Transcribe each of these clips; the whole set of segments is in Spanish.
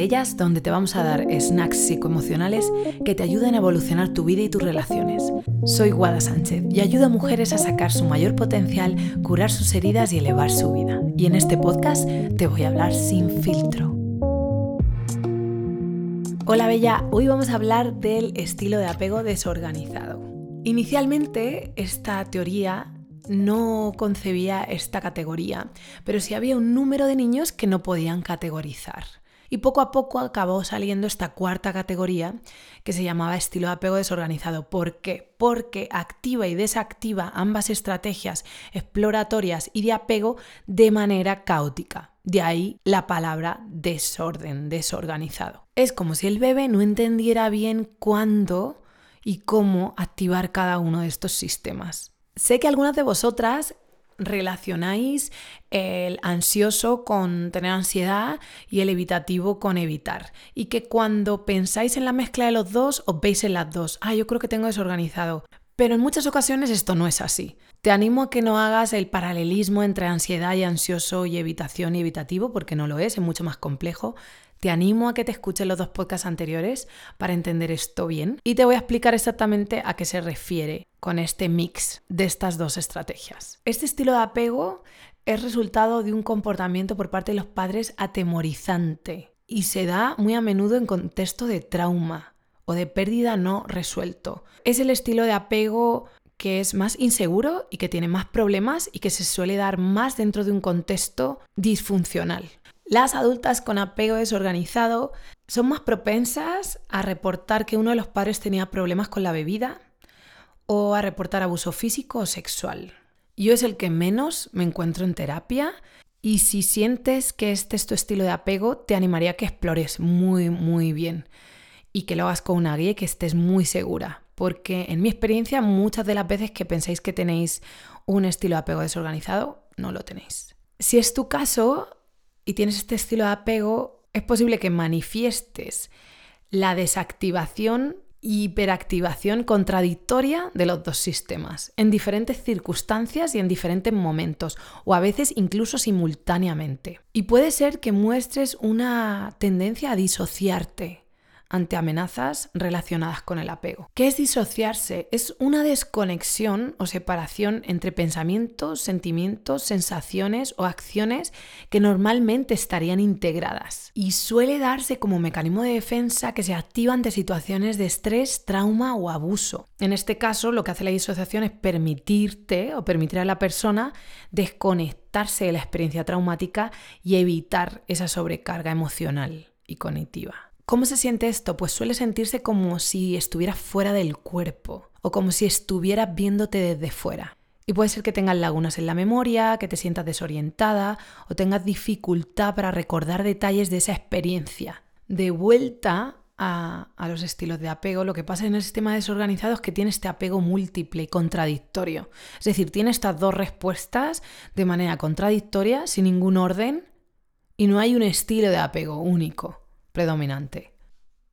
ellas donde te vamos a dar snacks psicoemocionales que te ayuden a evolucionar tu vida y tus relaciones. Soy Guada Sánchez y ayudo a mujeres a sacar su mayor potencial, curar sus heridas y elevar su vida. Y en este podcast te voy a hablar sin filtro. Hola Bella, hoy vamos a hablar del estilo de apego desorganizado. Inicialmente esta teoría no concebía esta categoría, pero sí había un número de niños que no podían categorizar. Y poco a poco acabó saliendo esta cuarta categoría que se llamaba estilo de apego desorganizado. ¿Por qué? Porque activa y desactiva ambas estrategias exploratorias y de apego de manera caótica. De ahí la palabra desorden, desorganizado. Es como si el bebé no entendiera bien cuándo y cómo activar cada uno de estos sistemas. Sé que algunas de vosotras relacionáis el ansioso con tener ansiedad y el evitativo con evitar. Y que cuando pensáis en la mezcla de los dos, os veis en las dos. Ah, yo creo que tengo desorganizado. Pero en muchas ocasiones esto no es así. Te animo a que no hagas el paralelismo entre ansiedad y ansioso y evitación y evitativo, porque no lo es, es mucho más complejo. Te animo a que te escuches los dos podcasts anteriores para entender esto bien y te voy a explicar exactamente a qué se refiere con este mix de estas dos estrategias. Este estilo de apego es resultado de un comportamiento por parte de los padres atemorizante y se da muy a menudo en contexto de trauma o de pérdida no resuelto. Es el estilo de apego que es más inseguro y que tiene más problemas y que se suele dar más dentro de un contexto disfuncional. Las adultas con apego desorganizado son más propensas a reportar que uno de los padres tenía problemas con la bebida o a reportar abuso físico o sexual. Yo es el que menos me encuentro en terapia y si sientes que este es tu estilo de apego, te animaría a que explores muy, muy bien y que lo hagas con una guía y que estés muy segura. Porque en mi experiencia, muchas de las veces que pensáis que tenéis un estilo de apego desorganizado, no lo tenéis. Si es tu caso, y tienes este estilo de apego, es posible que manifiestes la desactivación hiperactivación contradictoria de los dos sistemas, en diferentes circunstancias y en diferentes momentos, o a veces incluso simultáneamente. Y puede ser que muestres una tendencia a disociarte, ante amenazas relacionadas con el apego. ¿Qué es disociarse? Es una desconexión o separación entre pensamientos, sentimientos, sensaciones o acciones que normalmente estarían integradas y suele darse como mecanismo de defensa que se activa ante situaciones de estrés, trauma o abuso. En este caso, lo que hace la disociación es permitirte o permitir a la persona desconectarse de la experiencia traumática y evitar esa sobrecarga emocional y cognitiva. ¿Cómo se siente esto? Pues suele sentirse como si estuvieras fuera del cuerpo o como si estuvieras viéndote desde fuera. Y puede ser que tengas lagunas en la memoria, que te sientas desorientada o tengas dificultad para recordar detalles de esa experiencia. De vuelta a, a, los estilos de apego, lo que pasa en el sistema desorganizado es que tiene este apego múltiple y contradictorio. Es decir, tiene estas dos respuestas de manera contradictoria, sin ningún orden, y no hay un estilo de apego único predominante.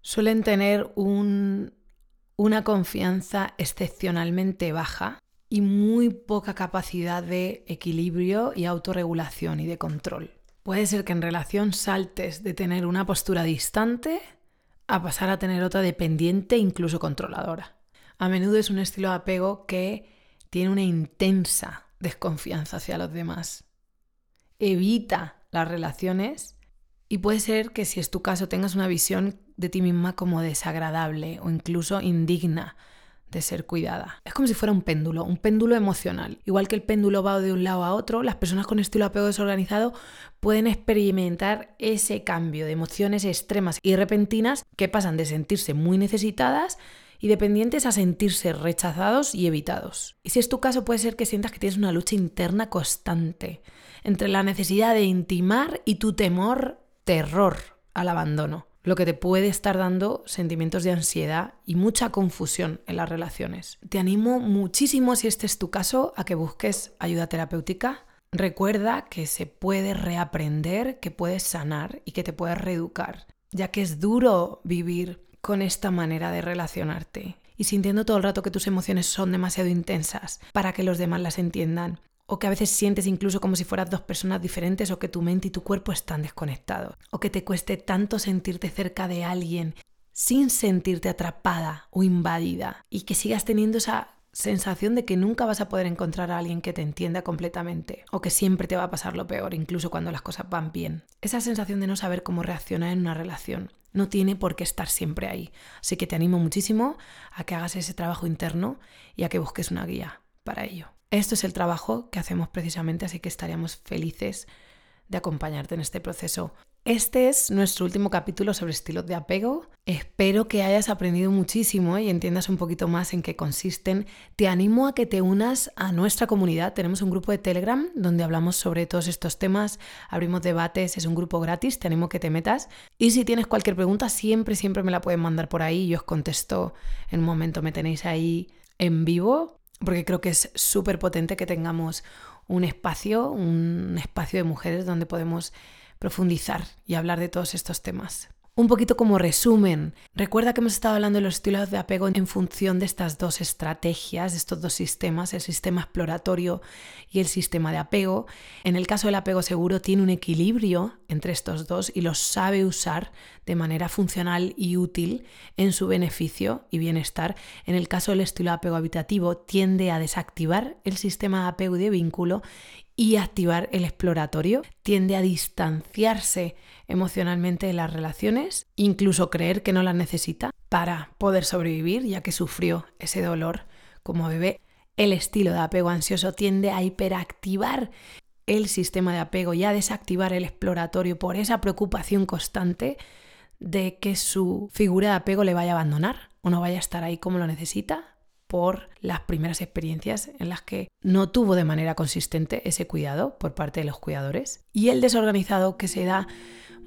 Suelen tener una confianza excepcionalmente baja y muy poca capacidad de equilibrio y autorregulación y de control. Puede ser que en relación saltes de tener una postura distante a pasar a tener otra dependiente e incluso controladora. A menudo es un estilo de apego que tiene una intensa desconfianza hacia los demás. Evita las relaciones y puede ser que si es tu caso tengas una visión de ti misma como desagradable o incluso indigna de ser cuidada. Es como si fuera un péndulo, un péndulo emocional. Igual que el péndulo va de un lado a otro, las personas con estilo apego desorganizado pueden experimentar ese cambio de emociones extremas y repentinas que pasan de sentirse muy necesitadas y dependientes a sentirse rechazados y evitados. Y si es tu caso, puede ser que sientas que tienes una lucha interna constante entre la necesidad de intimar y tu temor terror al abandono, lo que te puede estar dando sentimientos de ansiedad y mucha confusión en las relaciones. Te animo muchísimo, si este es tu caso, a que busques ayuda terapéutica. Recuerda que se puede reaprender, que puedes sanar y que te puedes reeducar, ya que es duro vivir con esta manera de relacionarte y sintiendo todo el rato que tus emociones son demasiado intensas para que los demás las entiendan o que a veces sientes incluso como si fueras dos personas diferentes o que tu mente y tu cuerpo están desconectados, o que te cueste tanto sentirte cerca de alguien sin sentirte atrapada o invadida y que sigas teniendo esa sensación de que nunca vas a poder encontrar a alguien que te entienda completamente o que siempre te va a pasar lo peor, incluso cuando las cosas van bien. Esa sensación de no saber cómo reaccionar en una relación no tiene por qué estar siempre ahí. Así que te animo muchísimo a que hagas ese trabajo interno y a que busques una guía para ello. Esto es el trabajo que hacemos precisamente, así que estaríamos felices de acompañarte en este proceso. Este es nuestro último capítulo sobre estilos de apego. Espero que hayas aprendido muchísimo y entiendas un poquito más en qué consisten. Te animo a que te unas a nuestra comunidad. Tenemos un grupo de Telegram donde hablamos sobre todos estos temas, abrimos debates, es un grupo gratis, te animo a que te metas. Y si tienes cualquier pregunta, siempre, siempre me la pueden mandar por ahí y os contesto en un momento. Me tenéis ahí en vivo porque creo que es súper potente que tengamos un espacio, un espacio de mujeres donde podemos profundizar y hablar de todos estos temas. Un poquito como resumen, recuerda que hemos estado hablando de los estilos de apego en función de estas dos estrategias, de estos dos sistemas, el sistema exploratorio y el sistema de apego. En el caso del apego seguro tiene un equilibrio entre estos dos y los sabe usar de manera funcional y útil en su beneficio y bienestar. En el caso del estilo de apego habitativo tiende a desactivar el sistema de apego y de vínculo y activar el exploratorio. Tiende a distanciarse emocionalmente las relaciones, incluso creer que no las necesita para poder sobrevivir, ya que sufrió ese dolor como bebé. El estilo de apego ansioso tiende a hiperactivar el sistema de apego y a desactivar el exploratorio por esa preocupación constante de que su figura de apego le vaya a abandonar o no vaya a estar ahí como lo necesita por las primeras experiencias en las que no tuvo de manera consistente ese cuidado por parte de los cuidadores y el desorganizado que se da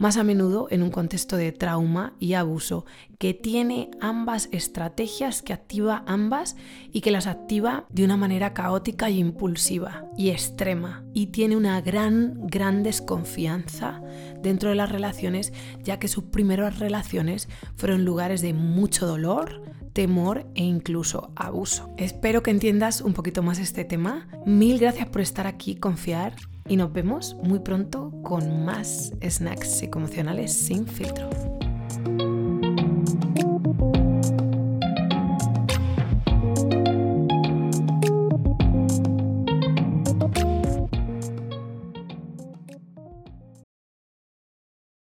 más a menudo en un contexto de trauma y abuso, que tiene ambas estrategias, que activa ambas y que las activa de una manera caótica y impulsiva y extrema. Y tiene una gran, gran desconfianza dentro de las relaciones, ya que sus primeras relaciones fueron lugares de mucho dolor, temor e incluso abuso. Espero que entiendas un poquito más este tema. Mil gracias por estar aquí, confiar y nos vemos muy pronto con más snacks psicoemocionales sin filtro.